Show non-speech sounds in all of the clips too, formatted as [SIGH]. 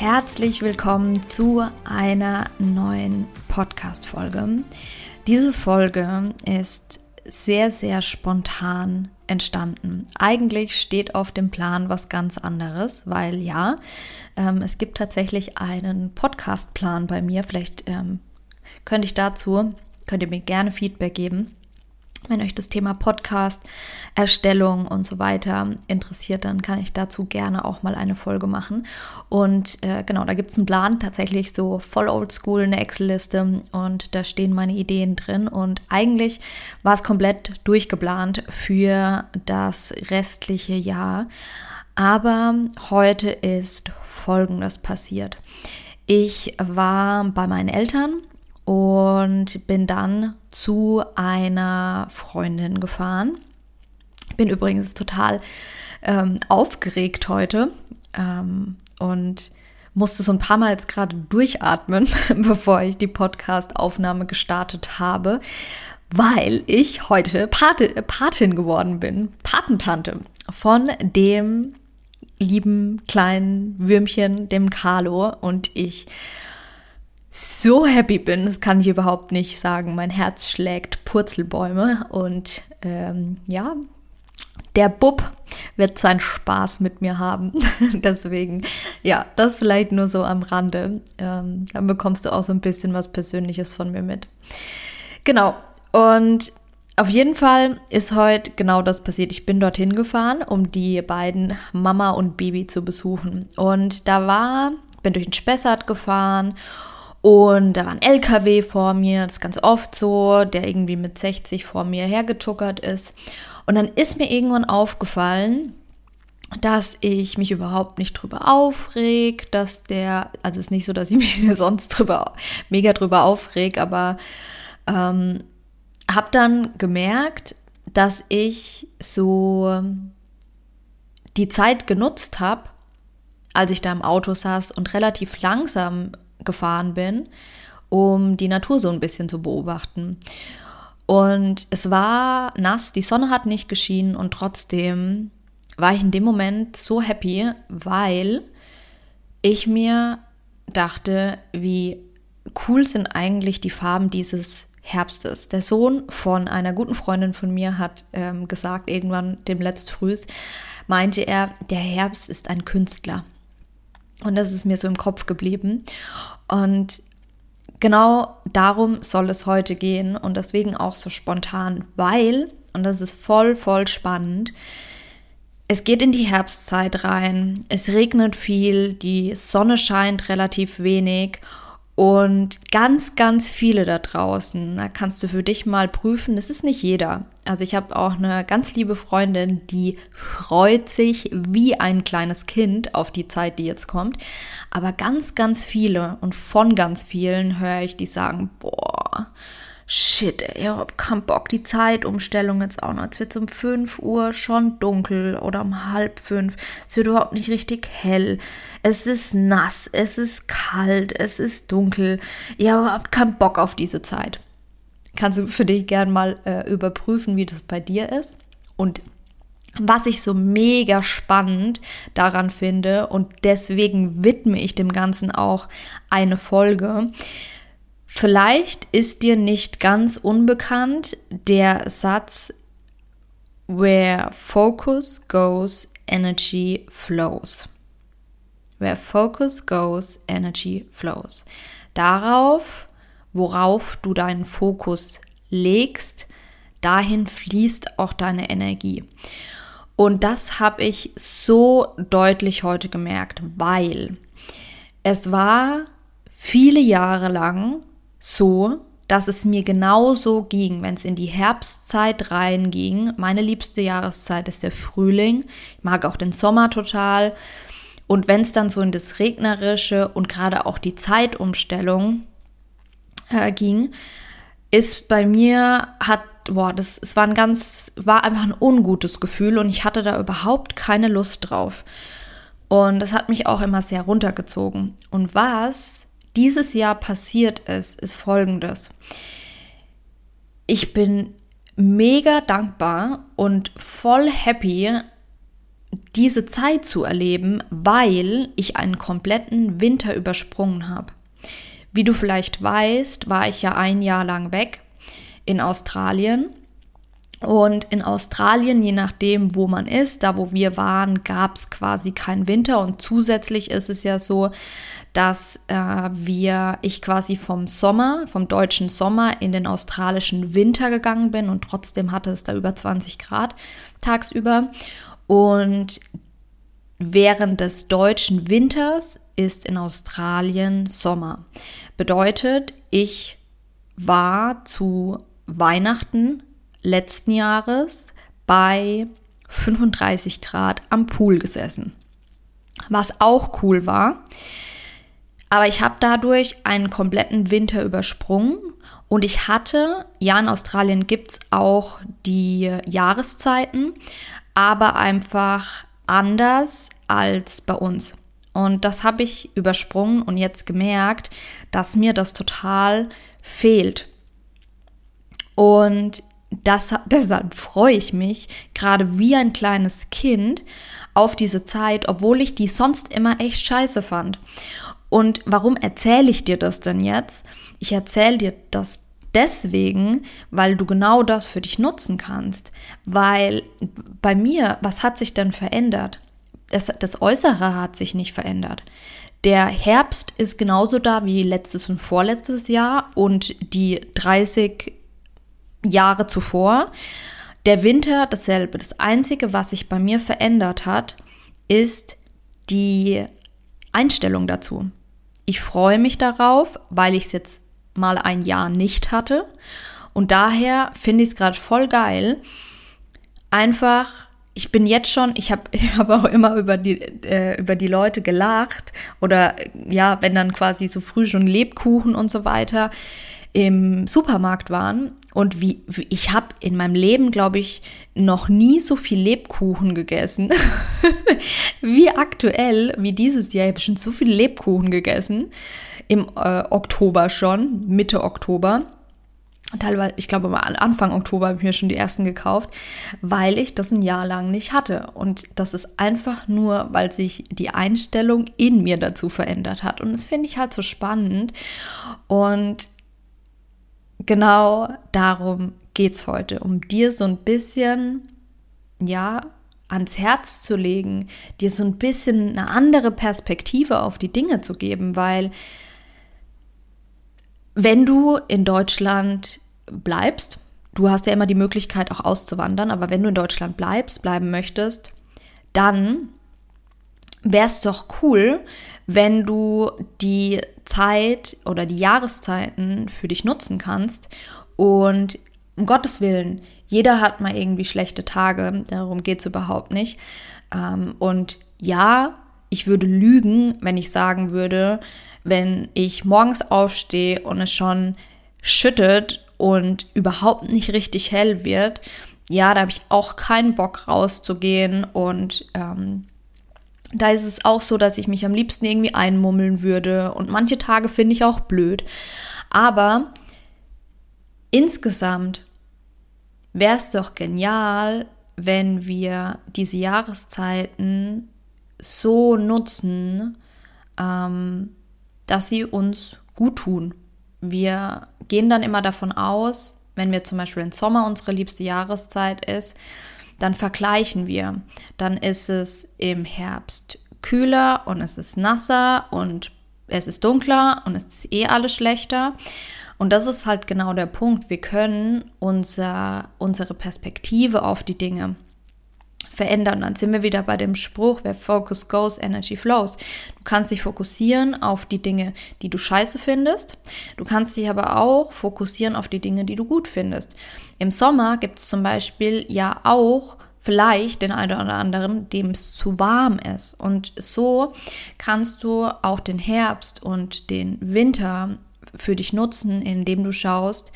Herzlich willkommen zu einer neuen Podcast-Folge. Diese Folge ist sehr, sehr spontan entstanden. Eigentlich steht auf dem Plan was ganz anderes, weil ja, ähm, es gibt tatsächlich einen Podcast-Plan bei mir. Vielleicht ähm, könnte ich dazu, könnt ihr mir gerne Feedback geben. Wenn euch das Thema Podcast, Erstellung und so weiter interessiert, dann kann ich dazu gerne auch mal eine Folge machen. Und äh, genau, da gibt es einen Plan, tatsächlich so voll oldschool, eine Excel-Liste und da stehen meine Ideen drin. Und eigentlich war es komplett durchgeplant für das restliche Jahr. Aber heute ist Folgendes passiert. Ich war bei meinen Eltern und bin dann zu einer Freundin gefahren. Bin übrigens total ähm, aufgeregt heute ähm, und musste so ein paar Mal jetzt gerade durchatmen, [LAUGHS] bevor ich die Podcast-Aufnahme gestartet habe, weil ich heute Pate, Patin geworden bin, Patentante von dem lieben kleinen Würmchen, dem Carlo und ich so happy bin, das kann ich überhaupt nicht sagen. Mein Herz schlägt Purzelbäume und ähm, ja, der Bub wird seinen Spaß mit mir haben. [LAUGHS] Deswegen, ja, das vielleicht nur so am Rande. Ähm, dann bekommst du auch so ein bisschen was Persönliches von mir mit. Genau. Und auf jeden Fall ist heute genau das passiert. Ich bin dorthin gefahren, um die beiden Mama und Baby zu besuchen. Und da war, bin durch den Spessart gefahren und da war ein LKW vor mir, das ist ganz oft so, der irgendwie mit 60 vor mir hergetuckert ist. Und dann ist mir irgendwann aufgefallen, dass ich mich überhaupt nicht drüber aufreg, dass der, also es ist nicht so, dass ich [LAUGHS] mich sonst drüber, mega drüber aufreg, aber ähm, habe dann gemerkt, dass ich so die Zeit genutzt habe, als ich da im Auto saß und relativ langsam gefahren bin, um die Natur so ein bisschen zu beobachten. Und es war nass, die Sonne hat nicht geschienen und trotzdem war ich in dem Moment so happy, weil ich mir dachte, wie cool sind eigentlich die Farben dieses Herbstes. Der Sohn von einer guten Freundin von mir hat ähm, gesagt, irgendwann dem letzt frühs, meinte er, der Herbst ist ein Künstler. Und das ist mir so im Kopf geblieben. Und genau darum soll es heute gehen und deswegen auch so spontan, weil, und das ist voll, voll spannend, es geht in die Herbstzeit rein, es regnet viel, die Sonne scheint relativ wenig und ganz, ganz viele da draußen, da kannst du für dich mal prüfen, das ist nicht jeder. Also ich habe auch eine ganz liebe Freundin, die freut sich wie ein kleines Kind auf die Zeit, die jetzt kommt. Aber ganz, ganz viele und von ganz vielen höre ich, die sagen, boah, shit, ey, ich hab keinen Bock, die Zeitumstellung jetzt auch noch. Es wird um 5 Uhr schon dunkel oder um halb fünf. Es wird überhaupt nicht richtig hell. Es ist nass, es ist kalt, es ist dunkel. Ich überhaupt keinen Bock auf diese Zeit. Kannst du für dich gern mal äh, überprüfen, wie das bei dir ist. Und was ich so mega spannend daran finde und deswegen widme ich dem Ganzen auch eine Folge, Vielleicht ist dir nicht ganz unbekannt der Satz Where focus goes, energy flows. Where focus goes, energy flows. Darauf, worauf du deinen Fokus legst, dahin fließt auch deine Energie. Und das habe ich so deutlich heute gemerkt, weil es war viele Jahre lang so, dass es mir genauso ging, wenn es in die Herbstzeit reinging. Meine liebste Jahreszeit ist der Frühling. Ich mag auch den Sommer total. Und wenn es dann so in das Regnerische und gerade auch die Zeitumstellung äh, ging, ist bei mir, hat, boah, das, es war ein ganz, war einfach ein ungutes Gefühl und ich hatte da überhaupt keine Lust drauf. Und das hat mich auch immer sehr runtergezogen. Und was dieses Jahr passiert ist, ist folgendes. Ich bin mega dankbar und voll happy, diese Zeit zu erleben, weil ich einen kompletten Winter übersprungen habe. Wie du vielleicht weißt, war ich ja ein Jahr lang weg in Australien. Und in Australien, je nachdem, wo man ist, da wo wir waren, gab es quasi keinen Winter. Und zusätzlich ist es ja so, dass äh, wir, ich quasi vom Sommer, vom deutschen Sommer in den australischen Winter gegangen bin und trotzdem hatte es da über 20 Grad tagsüber. Und während des deutschen Winters ist in Australien Sommer. Bedeutet, ich war zu Weihnachten letzten Jahres bei 35 Grad am Pool gesessen. Was auch cool war. Aber ich habe dadurch einen kompletten Winter übersprungen und ich hatte, ja, in Australien gibt es auch die Jahreszeiten, aber einfach anders als bei uns. Und das habe ich übersprungen und jetzt gemerkt, dass mir das total fehlt. Und das, deshalb freue ich mich gerade wie ein kleines Kind auf diese Zeit, obwohl ich die sonst immer echt scheiße fand. Und warum erzähle ich dir das denn jetzt? Ich erzähle dir das deswegen, weil du genau das für dich nutzen kannst. Weil bei mir, was hat sich denn verändert? Das, das Äußere hat sich nicht verändert. Der Herbst ist genauso da wie letztes und vorletztes Jahr und die 30 Jahre zuvor. Der Winter dasselbe. Das Einzige, was sich bei mir verändert hat, ist die Einstellung dazu. Ich freue mich darauf, weil ich es jetzt mal ein Jahr nicht hatte. Und daher finde ich es gerade voll geil, einfach ich bin jetzt schon, ich habe [LAUGHS] ich hab auch immer über die, äh, über die Leute gelacht oder ja, wenn dann quasi so früh schon Lebkuchen und so weiter im Supermarkt waren und wie, wie ich habe in meinem Leben, glaube ich, noch nie so viel Lebkuchen gegessen [LAUGHS] wie aktuell, wie dieses Jahr. Ich schon so viele Lebkuchen gegessen im äh, Oktober schon, Mitte Oktober teilweise, ich glaube Anfang Oktober habe ich mir schon die ersten gekauft, weil ich das ein Jahr lang nicht hatte. Und das ist einfach nur, weil sich die Einstellung in mir dazu verändert hat. Und das finde ich halt so spannend. Und genau darum geht es heute, um dir so ein bisschen, ja, ans Herz zu legen, dir so ein bisschen eine andere Perspektive auf die Dinge zu geben, weil wenn du in Deutschland bleibst, du hast ja immer die Möglichkeit auch auszuwandern, aber wenn du in Deutschland bleibst, bleiben möchtest, dann wäre es doch cool, wenn du die Zeit oder die Jahreszeiten für dich nutzen kannst und um Gottes Willen, jeder hat mal irgendwie schlechte Tage, darum geht es überhaupt nicht. Ähm, und ja, ich würde lügen, wenn ich sagen würde, wenn ich morgens aufstehe und es schon schüttet und überhaupt nicht richtig hell wird, ja, da habe ich auch keinen Bock rauszugehen und ähm, da ist es auch so, dass ich mich am liebsten irgendwie einmummeln würde und manche Tage finde ich auch blöd. Aber insgesamt wäre es doch genial, wenn wir diese Jahreszeiten so nutzen, ähm, dass sie uns gut tun. Wir gehen dann immer davon aus, wenn wir zum Beispiel im Sommer unsere liebste Jahreszeit ist, dann vergleichen wir. Dann ist es im Herbst kühler und es ist nasser und es ist dunkler und es ist eh alles schlechter. Und das ist halt genau der Punkt. Wir können unser, unsere Perspektive auf die Dinge verändern. Dann sind wir wieder bei dem Spruch, wer focus goes, energy flows. Du kannst dich fokussieren auf die Dinge, die du scheiße findest. Du kannst dich aber auch fokussieren auf die Dinge, die du gut findest. Im Sommer gibt es zum Beispiel ja auch vielleicht den einen oder anderen, dem es zu warm ist. Und so kannst du auch den Herbst und den Winter für dich nutzen, indem du schaust,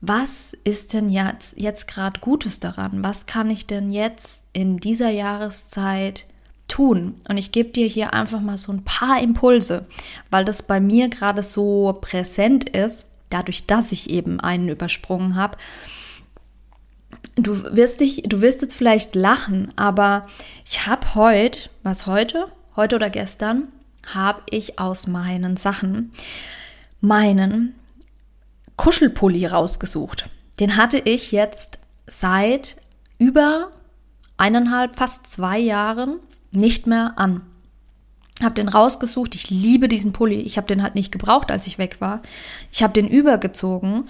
was ist denn jetzt, jetzt gerade Gutes daran? Was kann ich denn jetzt in dieser Jahreszeit tun? Und ich gebe dir hier einfach mal so ein paar Impulse, weil das bei mir gerade so präsent ist, dadurch, dass ich eben einen übersprungen habe. Du wirst dich, du wirst jetzt vielleicht lachen, aber ich habe heute, was heute, heute oder gestern, habe ich aus meinen Sachen meinen Kuschelpulli rausgesucht. Den hatte ich jetzt seit über eineinhalb, fast zwei Jahren nicht mehr an. Habe den rausgesucht. Ich liebe diesen Pulli. Ich habe den halt nicht gebraucht, als ich weg war. Ich habe den übergezogen.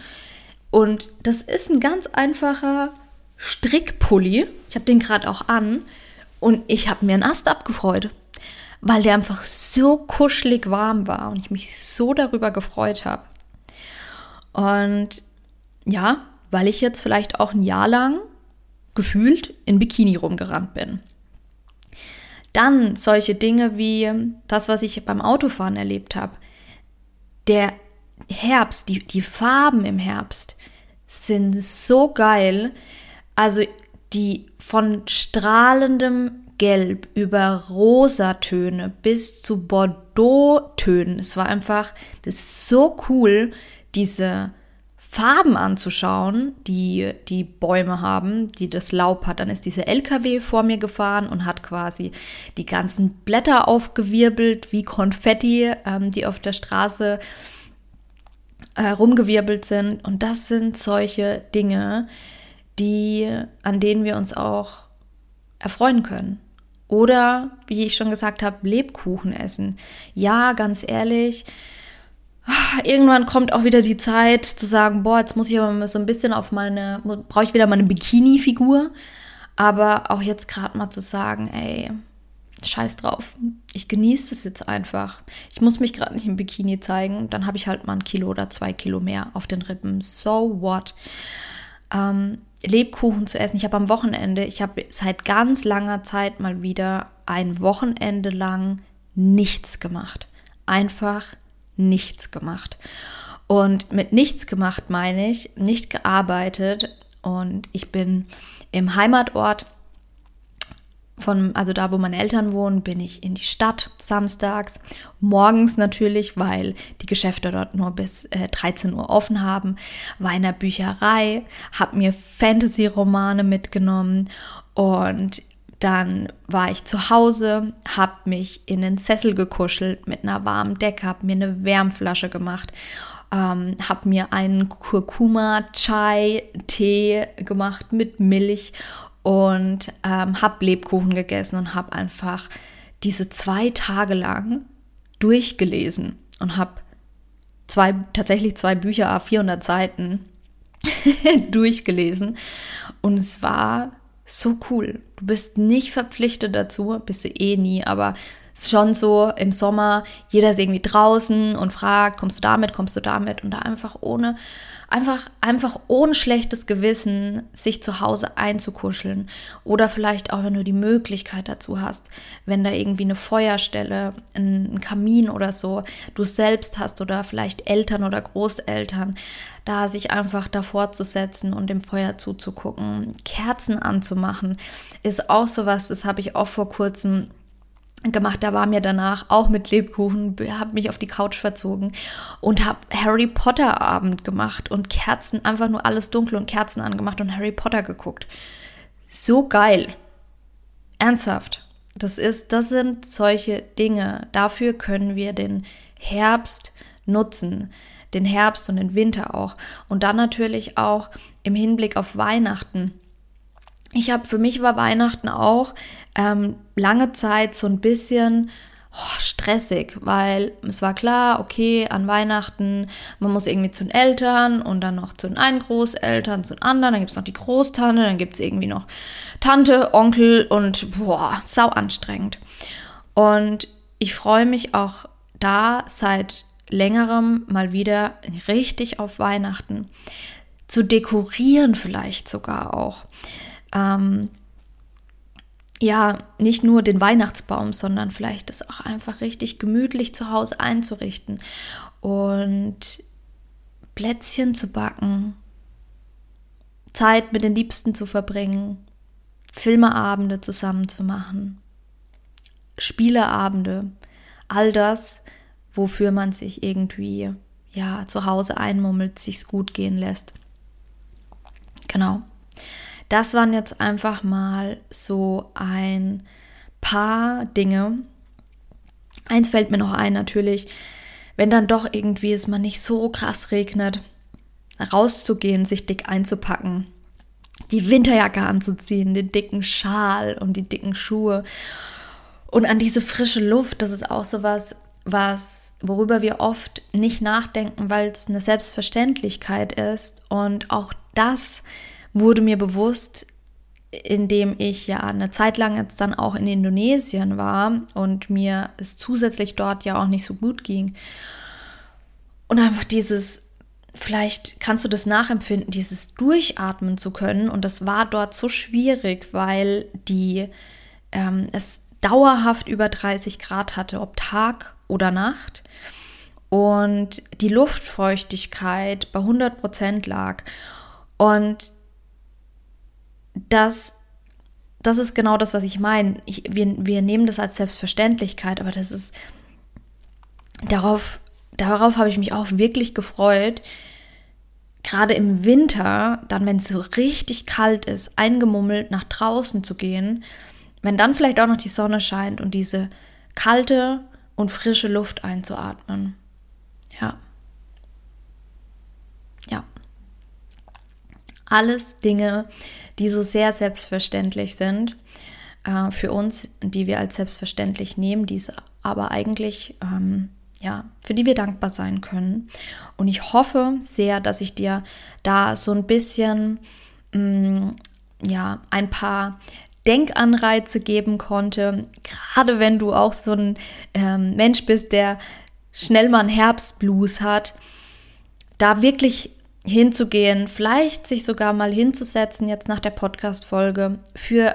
Und das ist ein ganz einfacher Strickpulli. Ich habe den gerade auch an. Und ich habe mir einen Ast abgefreut, weil der einfach so kuschelig warm war und ich mich so darüber gefreut habe. Und ja, weil ich jetzt vielleicht auch ein Jahr lang gefühlt in Bikini rumgerannt bin. Dann solche Dinge wie das, was ich beim Autofahren erlebt habe. Der Herbst, die, die Farben im Herbst sind so geil. Also die von strahlendem Gelb über Rosatöne bis zu Bordeaux-Tönen. Es war einfach, das ist so cool, diese Farben anzuschauen, die die Bäume haben, die das Laub hat. Dann ist dieser LKW vor mir gefahren und hat quasi die ganzen Blätter aufgewirbelt wie Konfetti, ähm, die auf der Straße äh, rumgewirbelt sind. Und das sind solche Dinge, die, an denen wir uns auch erfreuen können. Oder, wie ich schon gesagt habe, Lebkuchen essen. Ja, ganz ehrlich, irgendwann kommt auch wieder die Zeit zu sagen, boah, jetzt muss ich aber so ein bisschen auf meine, brauche ich wieder meine Bikini-Figur. Aber auch jetzt gerade mal zu sagen, ey, scheiß drauf. Ich genieße es jetzt einfach. Ich muss mich gerade nicht im Bikini zeigen. Dann habe ich halt mal ein Kilo oder zwei Kilo mehr auf den Rippen. So what? Ähm, Lebkuchen zu essen. Ich habe am Wochenende, ich habe seit ganz langer Zeit mal wieder ein Wochenende lang nichts gemacht. Einfach nichts gemacht. Und mit nichts gemacht meine ich nicht gearbeitet und ich bin im Heimatort von, also da, wo meine Eltern wohnen, bin ich in die Stadt samstags. Morgens natürlich, weil die Geschäfte dort nur bis äh, 13 Uhr offen haben. War in der Bücherei, habe mir Fantasy-Romane mitgenommen und dann war ich zu Hause, habe mich in den Sessel gekuschelt mit einer warmen Decke, habe mir eine Wärmflasche gemacht, ähm, habe mir einen Kurkuma-Chai-Tee gemacht mit Milch und ähm, habe Lebkuchen gegessen und habe einfach diese zwei Tage lang durchgelesen und habe zwei, tatsächlich zwei Bücher, 400 Seiten [LAUGHS] durchgelesen. Und es war so cool. Du bist nicht verpflichtet dazu, bist du eh nie, aber es ist schon so im Sommer, jeder ist irgendwie draußen und fragt, kommst du damit, kommst du damit und da einfach ohne einfach, einfach ohne schlechtes Gewissen sich zu Hause einzukuscheln. Oder vielleicht auch, wenn du die Möglichkeit dazu hast, wenn da irgendwie eine Feuerstelle, ein Kamin oder so, du selbst hast oder vielleicht Eltern oder Großeltern, da sich einfach davor zu setzen und dem Feuer zuzugucken, Kerzen anzumachen, ist auch sowas, das habe ich auch vor kurzem gemacht. Da war mir danach auch mit Lebkuchen, habe mich auf die Couch verzogen und habe Harry Potter Abend gemacht und Kerzen, einfach nur alles dunkel und Kerzen angemacht und Harry Potter geguckt. So geil. Ernsthaft. Das ist, das sind solche Dinge. Dafür können wir den Herbst nutzen. Den Herbst und den Winter auch. Und dann natürlich auch im Hinblick auf Weihnachten ich habe für mich war Weihnachten auch ähm, lange Zeit so ein bisschen oh, stressig, weil es war klar, okay, an Weihnachten, man muss irgendwie zu den Eltern und dann noch zu den einen Großeltern, zu den anderen, dann gibt es noch die Großtante, dann gibt es irgendwie noch Tante, Onkel und boah, sau anstrengend. Und ich freue mich auch da seit längerem mal wieder richtig auf Weihnachten. Zu dekorieren vielleicht sogar auch. Ähm, ja, nicht nur den Weihnachtsbaum, sondern vielleicht das auch einfach richtig gemütlich zu Hause einzurichten und Plätzchen zu backen, Zeit mit den Liebsten zu verbringen, Filmeabende zusammen zu machen, Spieleabende, all das, wofür man sich irgendwie ja zu Hause einmummelt, sich's gut gehen lässt. Genau. Das waren jetzt einfach mal so ein paar Dinge. Eins fällt mir noch ein, natürlich, wenn dann doch irgendwie es mal nicht so krass regnet, rauszugehen, sich dick einzupacken, die Winterjacke anzuziehen, den dicken Schal und die dicken Schuhe und an diese frische Luft, das ist auch so was, was worüber wir oft nicht nachdenken, weil es eine Selbstverständlichkeit ist und auch das wurde mir bewusst, indem ich ja eine Zeit lang jetzt dann auch in Indonesien war und mir es zusätzlich dort ja auch nicht so gut ging. Und einfach dieses, vielleicht kannst du das nachempfinden, dieses Durchatmen zu können. Und das war dort so schwierig, weil die ähm, es dauerhaft über 30 Grad hatte, ob Tag oder Nacht. Und die Luftfeuchtigkeit bei 100 Prozent lag. Und das, das ist genau das, was ich meine. Ich, wir, wir nehmen das als Selbstverständlichkeit, aber das ist, darauf, darauf habe ich mich auch wirklich gefreut, gerade im Winter, dann, wenn es so richtig kalt ist, eingemummelt nach draußen zu gehen, wenn dann vielleicht auch noch die Sonne scheint und diese kalte und frische Luft einzuatmen. Ja. Alles Dinge, die so sehr selbstverständlich sind äh, für uns, die wir als selbstverständlich nehmen, die aber eigentlich, ähm, ja, für die wir dankbar sein können. Und ich hoffe sehr, dass ich dir da so ein bisschen, mh, mm, ja, ein paar Denkanreize geben konnte, gerade wenn du auch so ein ähm, Mensch bist, der schnell mal einen Herbstblues hat, da wirklich hinzugehen, vielleicht sich sogar mal hinzusetzen, jetzt nach der Podcast-Folge, für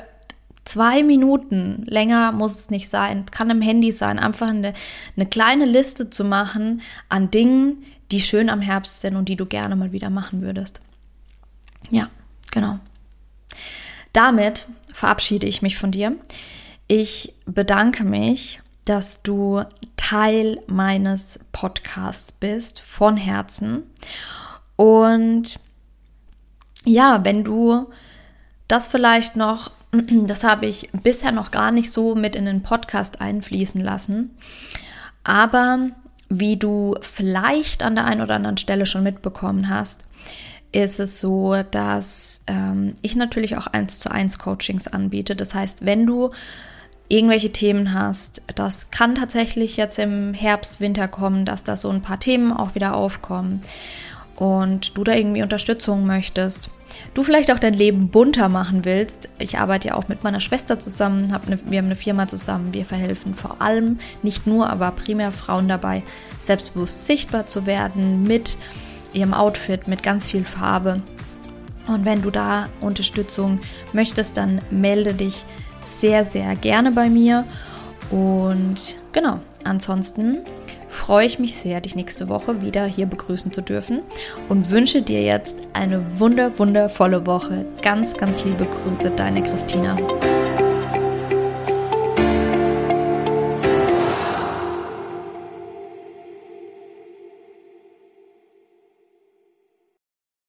zwei Minuten, länger muss es nicht sein, kann im Handy sein, einfach eine, eine kleine Liste zu machen an Dingen, die schön am Herbst sind und die du gerne mal wieder machen würdest. Ja, genau. Damit verabschiede ich mich von dir. Ich bedanke mich, dass du Teil meines Podcasts bist, von Herzen. Und ja, wenn du das vielleicht noch, [CLEARS THROAT] das habe ich bisher noch gar nicht so mit in den Podcast einfließen lassen, aber wie du vielleicht an der einen oder anderen Stelle schon mitbekommen hast, ist es so, dass ähm, ich natürlich auch eins zu eins Coachings anbiete. Das heißt, wenn du irgendwelche Themen hast, das kann tatsächlich jetzt im Herbst, Winter kommen, dass da so ein paar Themen auch wieder aufkommen und du da irgendwie Unterstützung möchtest, du vielleicht auch dein Leben bunter machen willst. Ich arbeite ja auch mit meiner Schwester zusammen, hab eine, wir haben eine Firma zusammen, wir verhelfen vor allem, nicht nur, aber primär Frauen dabei, selbstbewusst sichtbar zu werden mit ihrem Outfit, mit ganz viel Farbe. Und wenn du da Unterstützung möchtest, dann melde dich sehr, sehr gerne bei mir. Und genau, ansonsten freue ich mich sehr, dich nächste Woche wieder hier begrüßen zu dürfen und wünsche dir jetzt eine wunder, wundervolle Woche. Ganz, ganz liebe Grüße, deine Christina.